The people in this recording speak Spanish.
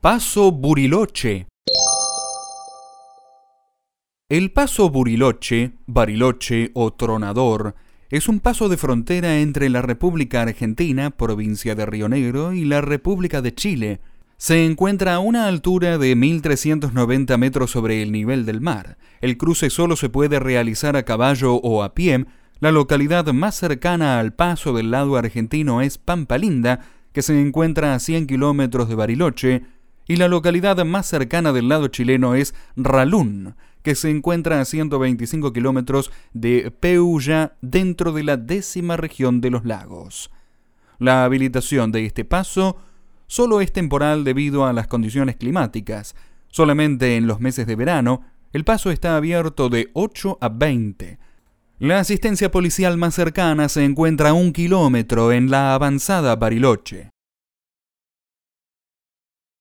Paso Buriloche. El paso Buriloche, Bariloche o Tronador es un paso de frontera entre la República Argentina, provincia de Río Negro, y la República de Chile. Se encuentra a una altura de 1390 metros sobre el nivel del mar. El cruce solo se puede realizar a caballo o a pie. La localidad más cercana al paso del lado argentino es Pampalinda, que se encuentra a 100 kilómetros de Bariloche, y la localidad más cercana del lado chileno es Ralún, que se encuentra a 125 kilómetros de Peulla dentro de la décima región de los lagos. La habilitación de este paso solo es temporal debido a las condiciones climáticas. Solamente en los meses de verano, el paso está abierto de 8 a 20. La asistencia policial más cercana se encuentra a un kilómetro en la avanzada Bariloche.